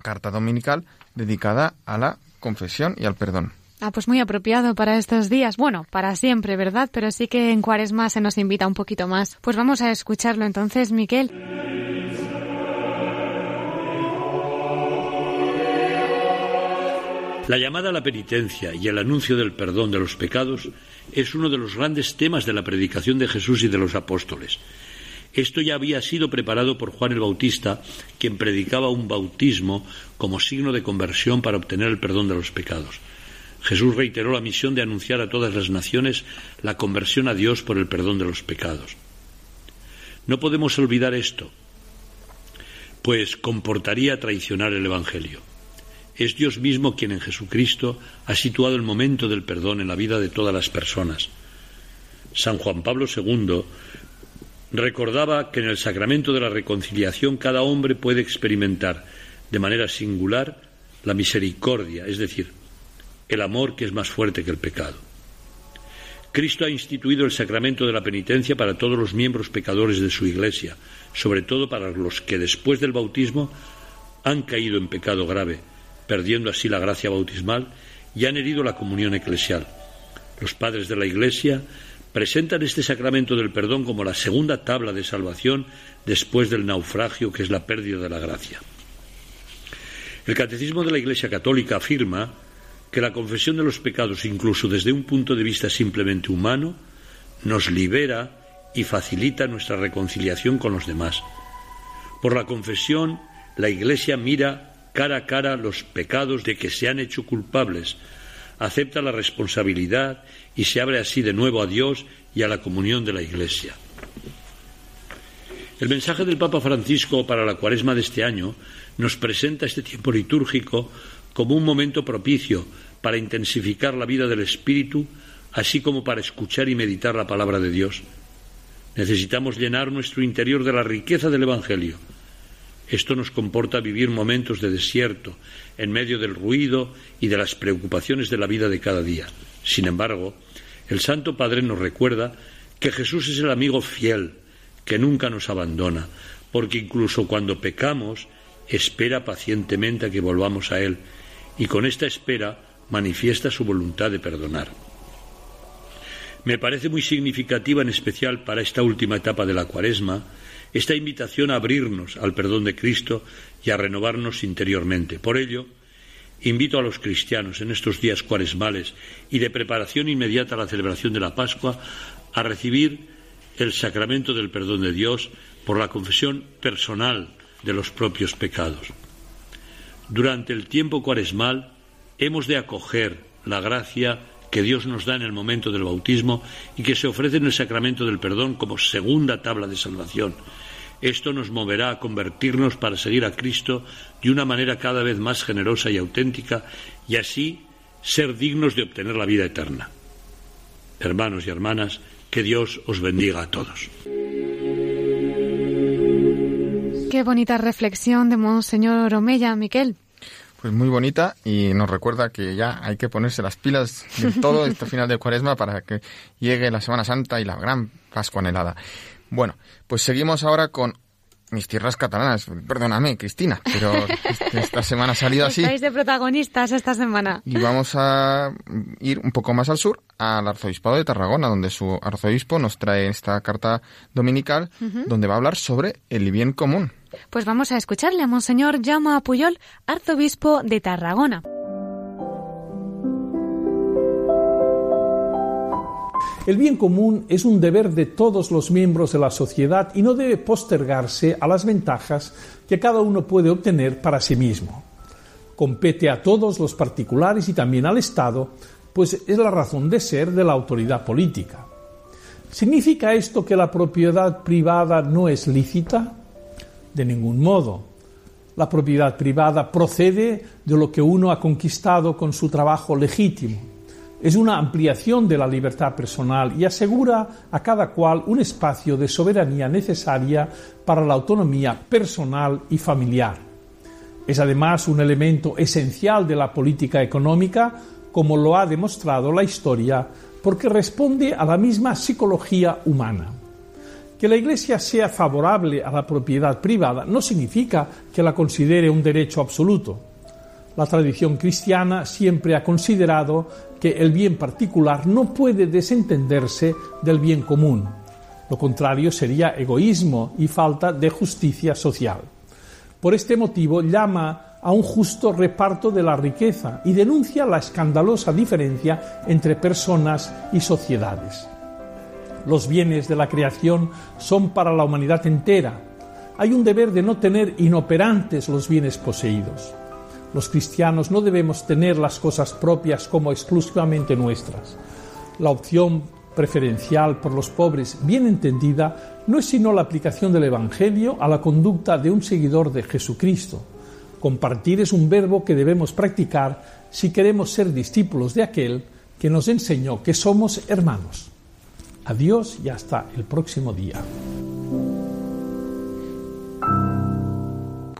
carta dominical dedicada a la confesión y al perdón. Ah, pues muy apropiado para estos días. Bueno, para siempre, ¿verdad? Pero sí que en Cuaresma se nos invita un poquito más. Pues vamos a escucharlo entonces, Miquel. La llamada a la penitencia y el anuncio del perdón de los pecados es uno de los grandes temas de la predicación de Jesús y de los apóstoles. Esto ya había sido preparado por Juan el Bautista, quien predicaba un bautismo como signo de conversión para obtener el perdón de los pecados. Jesús reiteró la misión de anunciar a todas las naciones la conversión a Dios por el perdón de los pecados. No podemos olvidar esto, pues comportaría traicionar el Evangelio. Es Dios mismo quien en Jesucristo ha situado el momento del perdón en la vida de todas las personas. San Juan Pablo II recordaba que en el sacramento de la reconciliación cada hombre puede experimentar de manera singular la misericordia, es decir, el amor que es más fuerte que el pecado. Cristo ha instituido el sacramento de la penitencia para todos los miembros pecadores de su Iglesia, sobre todo para los que después del bautismo han caído en pecado grave, perdiendo así la gracia bautismal y han herido la comunión eclesial. Los padres de la Iglesia presentan este sacramento del perdón como la segunda tabla de salvación después del naufragio que es la pérdida de la gracia. El Catecismo de la Iglesia Católica afirma que la confesión de los pecados, incluso desde un punto de vista simplemente humano, nos libera y facilita nuestra reconciliación con los demás. Por la confesión, la Iglesia mira cara a cara los pecados de que se han hecho culpables, acepta la responsabilidad y se abre así de nuevo a Dios y a la comunión de la Iglesia. El mensaje del Papa Francisco para la cuaresma de este año nos presenta este tiempo litúrgico como un momento propicio para intensificar la vida del Espíritu, así como para escuchar y meditar la palabra de Dios. Necesitamos llenar nuestro interior de la riqueza del Evangelio. Esto nos comporta vivir momentos de desierto, en medio del ruido y de las preocupaciones de la vida de cada día. Sin embargo, el Santo Padre nos recuerda que Jesús es el amigo fiel, que nunca nos abandona, porque incluso cuando pecamos, espera pacientemente a que volvamos a Él, y con esta espera manifiesta su voluntad de perdonar. Me parece muy significativa, en especial para esta última etapa de la cuaresma, esta invitación a abrirnos al perdón de Cristo y a renovarnos interiormente. Por ello, invito a los cristianos en estos días cuaresmales y de preparación inmediata a la celebración de la Pascua a recibir el sacramento del perdón de Dios por la confesión personal de los propios pecados. Durante el tiempo cuaresmal hemos de acoger la gracia que Dios nos da en el momento del bautismo y que se ofrece en el sacramento del perdón como segunda tabla de salvación. Esto nos moverá a convertirnos para seguir a Cristo de una manera cada vez más generosa y auténtica y así ser dignos de obtener la vida eterna. Hermanos y hermanas, que Dios os bendiga a todos. Qué bonita reflexión de Monseñor Omella, Miquel. Pues muy bonita y nos recuerda que ya hay que ponerse las pilas de todo (laughs) este final de cuaresma para que llegue la Semana Santa y la gran Pascua anhelada. Bueno, pues seguimos ahora con mis tierras catalanas. Perdóname, Cristina, pero esta semana ha salido así. Estáis de protagonistas esta semana. Y vamos a ir un poco más al sur, al arzobispado de Tarragona, donde su arzobispo nos trae esta carta dominical, donde va a hablar sobre el bien común. Pues vamos a escucharle a Monseñor Jaume Puyol, arzobispo de Tarragona. El bien común es un deber de todos los miembros de la sociedad y no debe postergarse a las ventajas que cada uno puede obtener para sí mismo. Compete a todos los particulares y también al Estado, pues es la razón de ser de la autoridad política. ¿Significa esto que la propiedad privada no es lícita? De ningún modo. La propiedad privada procede de lo que uno ha conquistado con su trabajo legítimo es una ampliación de la libertad personal y asegura a cada cual un espacio de soberanía necesaria para la autonomía personal y familiar. Es además un elemento esencial de la política económica, como lo ha demostrado la historia, porque responde a la misma psicología humana. Que la Iglesia sea favorable a la propiedad privada no significa que la considere un derecho absoluto. La tradición cristiana siempre ha considerado que el bien particular no puede desentenderse del bien común. Lo contrario sería egoísmo y falta de justicia social. Por este motivo llama a un justo reparto de la riqueza y denuncia la escandalosa diferencia entre personas y sociedades. Los bienes de la creación son para la humanidad entera. Hay un deber de no tener inoperantes los bienes poseídos. Los cristianos no debemos tener las cosas propias como exclusivamente nuestras. La opción preferencial por los pobres, bien entendida, no es sino la aplicación del Evangelio a la conducta de un seguidor de Jesucristo. Compartir es un verbo que debemos practicar si queremos ser discípulos de aquel que nos enseñó que somos hermanos. Adiós y hasta el próximo día.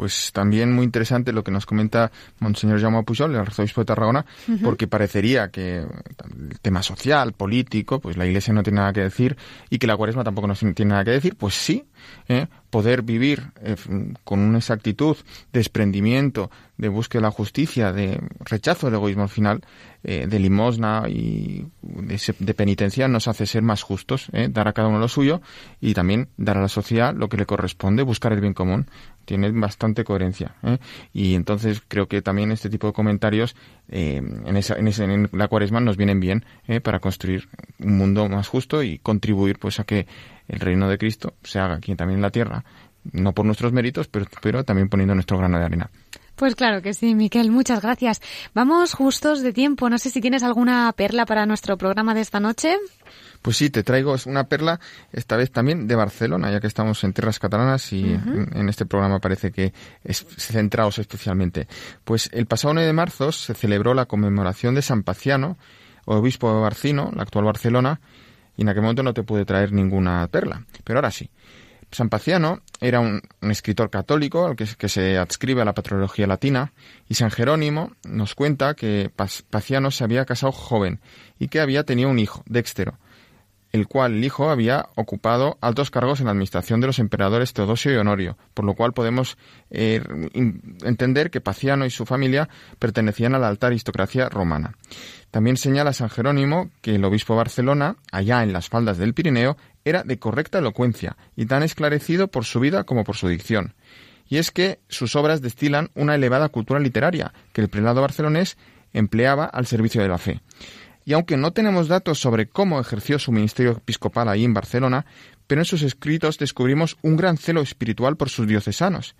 Pues también muy interesante lo que nos comenta Monseñor Jaume Pujol, el arzobispo de Tarragona, porque parecería que el tema social, político, pues la Iglesia no tiene nada que decir y que la cuaresma tampoco nos tiene nada que decir. Pues sí, ¿eh? poder vivir eh, con una exactitud, desprendimiento, de búsqueda de la justicia, de rechazo del egoísmo al final, eh, de limosna y de, penitencia nos hace ser más justos, ¿eh? dar a cada uno lo suyo y también dar a la sociedad lo que le corresponde, buscar el bien común. Tiene bastante coherencia. ¿eh? Y entonces creo que también este tipo de comentarios eh, en, esa, en, en la cuaresma nos vienen bien para construir un mundo más justo y contribuir pues a que el reino de Cristo se haga aquí también en la tierra, no por nuestros méritos, pero, pero también poniendo nuestro grano de arena. Pues claro que sí, Miquel, muchas gracias. Vamos justos de tiempo. No sé si tienes alguna perla para nuestro programa de esta noche. Pues sí, te traigo una perla, esta vez también de Barcelona, ya que estamos en tierras catalanas y en, en este programa parece que es centrados especialmente. Pues el pasado 9 de marzo se celebró la conmemoración de San Paciano, obispo de Barcino, la actual Barcelona, y en aquel momento no te pude traer ninguna perla, pero ahora sí. San Paciano era un, escritor católico al que, se adscribe a la patrología latina y San Jerónimo nos cuenta que Paciano se había casado joven y que había tenido un hijo, Dextero, el cual hijo había ocupado altos cargos en la administración de los emperadores Teodosio y Honorio, por lo cual podemos eh, entender que Paciano y su familia pertenecían a la alta aristocracia romana. También señala San Jerónimo que el obispo de Barcelona, allá en las faldas del Pirineo, era de correcta elocuencia y tan esclarecido por su vida como por su dicción. Y es que sus obras destilan una elevada cultura literaria que el prelado barcelonés empleaba al servicio de la fe. Y aunque no tenemos datos sobre cómo ejerció su ministerio episcopal ahí en Barcelona, pero en sus escritos descubrimos un gran celo espiritual por sus diocesanos.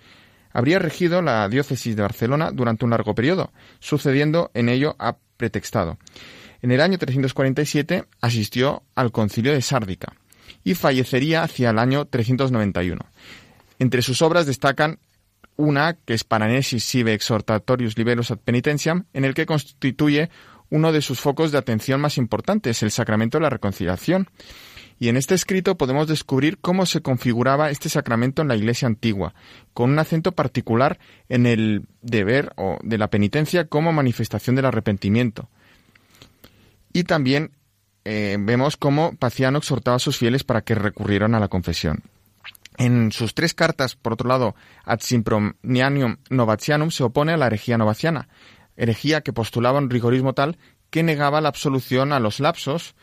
Habría regido la diócesis de Barcelona durante un largo periodo, sucediendo en ello a pretextado. En el año 347 asistió al concilio de Sárdica y fallecería hacia el año 391. Entre sus obras destacan una que es Paranesis sive exhortatorius liberos ad penitentiam, en el que constituye uno de sus focos de atención más importantes, el sacramento de la reconciliación. Y en este escrito podemos descubrir cómo se configuraba este sacramento en la Iglesia antigua, con un acento particular en el deber o de la penitencia como manifestación del arrepentimiento. Y también eh, vemos cómo Paciano exhortaba a sus fieles para que recurrieran a la confesión. En sus tres cartas, por otro lado, Ad Simpronianum Novatianum se opone a la herejía novaciana, herejía que postulaba un rigorismo tal que negaba la absolución a los lapsos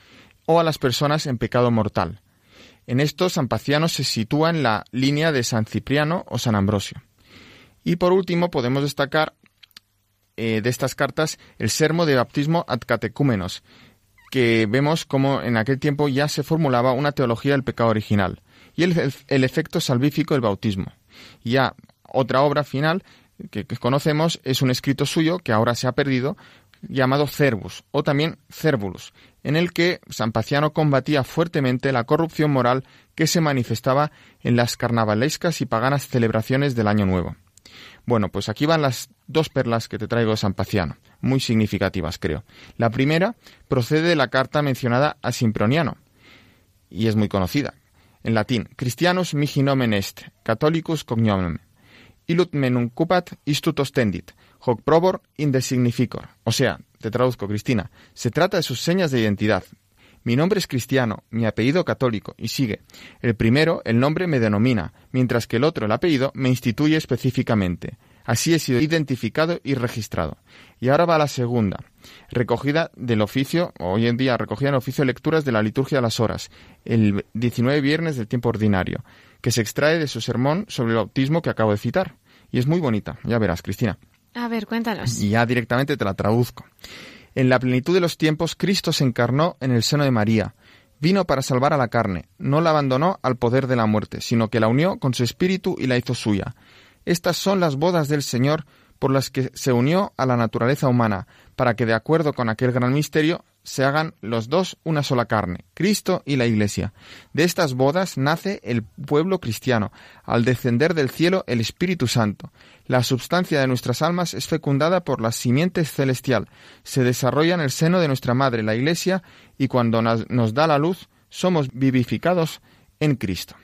o a las personas en pecado mortal. En esto, San Paciano se sitúa en la línea de San Cipriano o San Ambrosio. Y por último, podemos destacar eh, de estas cartas el sermo de bautismo ad catecúmenos, que vemos como en aquel tiempo ya se formulaba una teología del pecado original y el, efecto salvífico del bautismo. Ya otra obra final que, conocemos es un escrito suyo que ahora se ha perdido llamado Cervus o también Cervulus, en el que San Paciano combatía fuertemente la corrupción moral que se manifestaba en las carnavalescas y paganas celebraciones del Año Nuevo. Bueno, pues aquí van las dos perlas que te traigo de San Paciano, muy significativas, creo. La primera procede de la carta mencionada a Simproniano, y es muy conocida. En latín, Christianus mihi nomen est, catholicus cognomem. Illut me nuncupat istut ostendit, hoc probor inde significor. O sea, te traduzco, Cristina, se trata de sus señas de identidad. Mi nombre es cristiano, mi apellido católico, y sigue. El primero, el nombre me denomina, mientras que el otro, el apellido, me instituye específicamente. Así he sido identificado y registrado. Y ahora va la segunda, recogida del oficio, hoy en día recogida en el oficio de lecturas de la liturgia de las horas, el 19 viernes del tiempo ordinario, que se extrae de su sermón sobre el bautismo que acabo de citar. Y es muy bonita, ya verás, Cristina. A ver, cuéntanos. Y ya directamente te la traduzco. En la plenitud de los tiempos, Cristo se encarnó en el seno de María. Vino para salvar a la carne, no la abandonó al poder de la muerte, sino que la unió con su espíritu y la hizo suya. Estas son las bodas del Señor por las que se unió a la naturaleza humana, para que de acuerdo con aquel gran misterio se hagan los dos una sola carne, Cristo y la Iglesia. De estas bodas nace el pueblo cristiano, al descender del cielo el Espíritu Santo. La substancia de nuestras almas es fecundada por la simiente celestial, se desarrolla en el seno de nuestra Madre, la Iglesia, y cuando nos da la luz, somos vivificados en Cristo.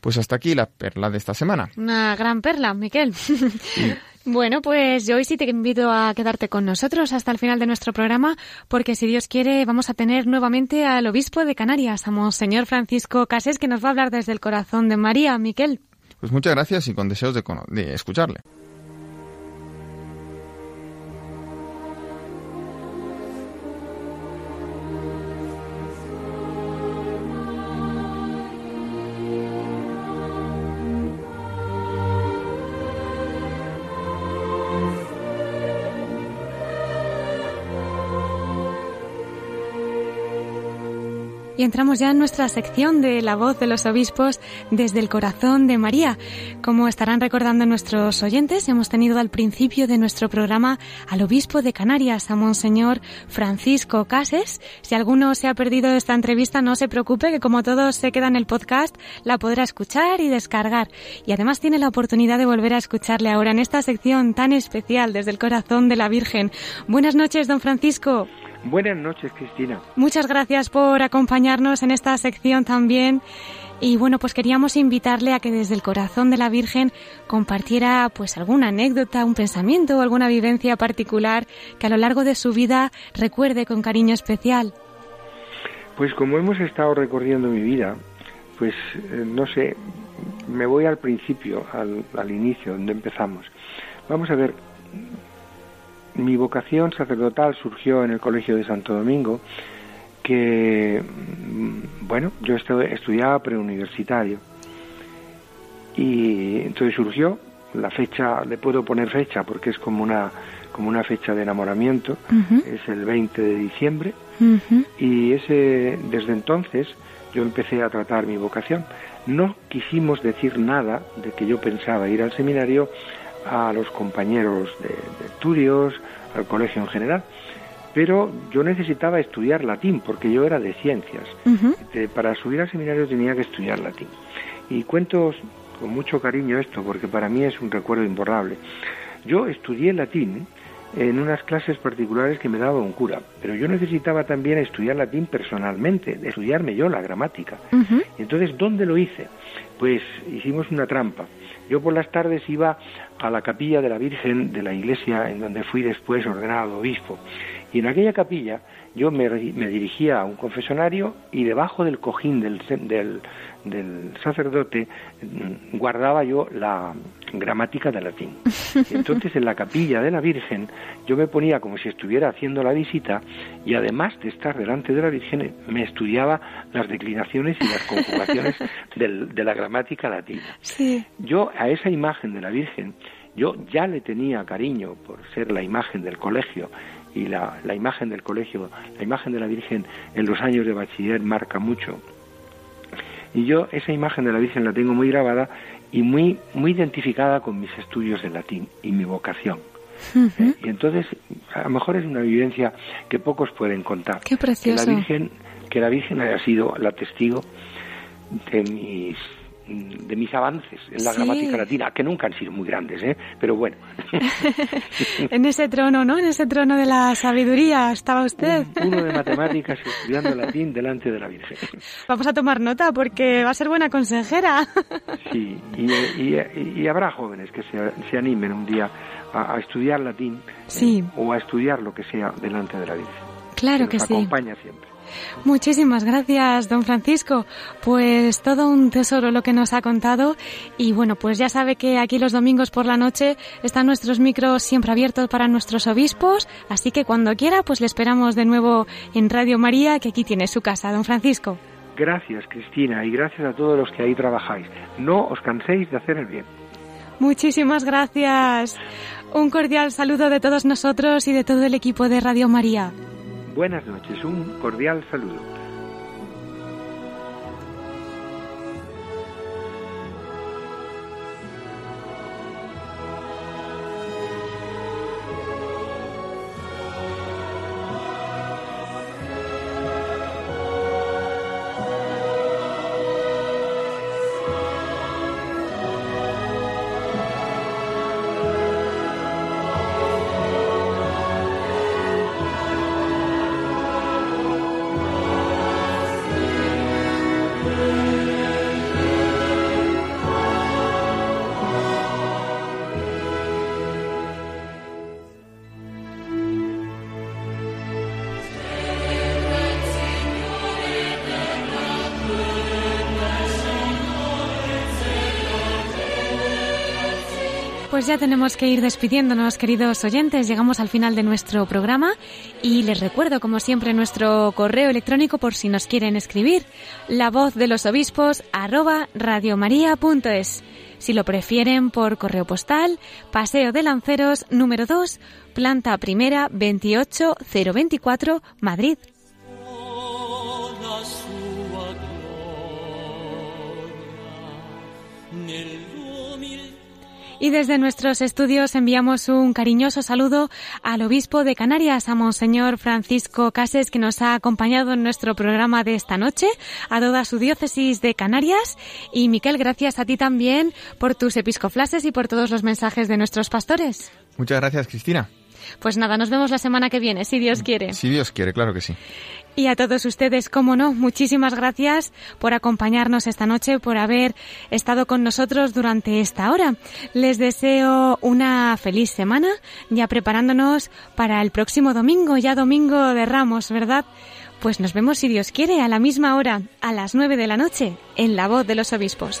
Pues hasta aquí la perla de esta semana. Una gran perla, Miquel. (laughs) Bueno, pues yo hoy sí te invito a quedarte con nosotros hasta el final de nuestro programa, porque si Dios quiere vamos a tener nuevamente al obispo de Canarias, a Monseñor Francisco Casés, que nos va a hablar desde el corazón de María. Miquel. Pues muchas gracias y con deseos de, de escucharle. Entramos ya en nuestra sección de la voz de los obispos desde el corazón de María. Como estarán recordando nuestros oyentes, hemos tenido al principio de nuestro programa al obispo de Canarias, a Monseñor Francisco Cases. Si alguno se ha perdido esta entrevista, no se preocupe, que como todo se queda en el podcast, la podrá escuchar y descargar. Y además tiene la oportunidad de volver a escucharle ahora en esta sección tan especial desde el corazón de la Virgen. Buenas noches, don Francisco. Buenas noches, Cristina. Muchas gracias por acompañarnos en esta sección también. Y bueno, pues queríamos invitarle a que desde el corazón de la Virgen compartiera pues alguna anécdota, un pensamiento o alguna vivencia particular que a lo largo de su vida recuerde con cariño especial. Pues como hemos estado recorriendo mi vida, pues eh, no sé, me voy al principio, al, al inicio, donde empezamos. Vamos a ver, mi vocación sacerdotal surgió en el Colegio de Santo Domingo, que, mm, bueno, yo estu- estudiaba preuniversitario. Y entonces surgió, la fecha, le puedo poner fecha porque es como una, como una fecha de enamoramiento, es el 20 de diciembre, y ese, desde entonces yo empecé a tratar mi vocación. No quisimos decir nada de que yo pensaba ir al seminario a los compañeros de, de estudios, al colegio en general, pero yo necesitaba estudiar latín porque yo era de ciencias. Para subir al seminario tenía que estudiar latín. Y cuento con mucho cariño esto porque para mí es un recuerdo imborrable. Yo estudié latín en unas clases particulares que me daba un cura, pero yo necesitaba también estudiar latín personalmente, estudiarme yo la gramática. Entonces, ¿dónde lo hice? Pues hicimos una trampa. Yo por las tardes iba a la capilla de la Virgen de la iglesia en donde fui después ordenado obispo. Y en aquella capilla yo me, me dirigía a un confesonario y debajo del cojín del, del, del sacerdote mm, guardaba yo la gramática de latín. Entonces en la capilla de la Virgen yo me ponía como si estuviera haciendo la visita y además de estar delante de la Virgen me estudiaba las declinaciones y las conjugaciones (laughs) del, de la gramática latina. Sí. Yo a esa imagen de la Virgen, yo ya le tenía cariño por ser la imagen del colegio y la, la imagen del colegio, la imagen de la Virgen en los años de bachiller marca mucho. Y yo esa imagen de la Virgen la tengo muy grabada y muy, muy identificada con mis estudios de latín y mi vocación. Eh, Y entonces, a lo mejor es una vivencia que pocos pueden contar. Qué precioso. Que la Virgen, que la Virgen haya sido la testigo de mis de mis avances en la Sí. gramática latina, que nunca han sido muy grandes, ¿eh? pero bueno, (laughs) en ese trono, ¿no? En ese trono de la sabiduría estaba usted. uno de matemáticas estudiando latín delante de la Virgen. Vamos a tomar nota porque va a ser buena consejera. Sí, y, y- y habrá jóvenes que se, se animen un día a, a estudiar latín eh, Sí. o a estudiar lo que sea delante de la Virgen. Claro nos que sí. acompaña siempre. Muchísimas gracias, don Francisco. Pues todo un tesoro lo que nos ha contado. Y bueno, pues ya sabe que aquí los domingos por la noche están nuestros micros siempre abiertos para nuestros obispos. Así que cuando quiera, pues le esperamos de nuevo en Radio María, que aquí tiene su casa, don Francisco. Gracias, Cristina, y gracias a todos los que ahí trabajáis. No os canséis de hacer el bien. Muchísimas gracias. Un cordial saludo de todos nosotros y de todo el equipo de Radio María. Buenas noches, un cordial saludo. Pues ya tenemos que ir despidiéndonos, queridos oyentes. Llegamos al final de nuestro programa y les recuerdo, como siempre, nuestro correo electrónico por si nos quieren escribir, la voz de los obispos arroba radiomaria.es. Si lo prefieren por correo postal, Paseo de Lanceros número 2, planta primera 28024, Madrid. Y desde nuestros estudios enviamos un cariñoso saludo al obispo de Canarias, a Monseñor Francisco Cases, que nos ha acompañado en nuestro programa de esta noche, a toda su diócesis de Canarias. Y Miquel, gracias a ti también por tus episcoflases y por todos los mensajes de nuestros pastores. Muchas gracias, Cristina. Pues nada, nos vemos la semana que viene, si Dios quiere. Si Dios quiere, claro que sí. Y a todos ustedes, como no, muchísimas gracias por acompañarnos esta noche, por haber estado con nosotros durante esta hora. Les deseo una feliz semana, ya preparándonos para el próximo domingo, ya domingo de Ramos, ¿verdad? Pues nos vemos, si Dios quiere, a la misma hora, a las nueve de la noche, en La Voz de los Obispos.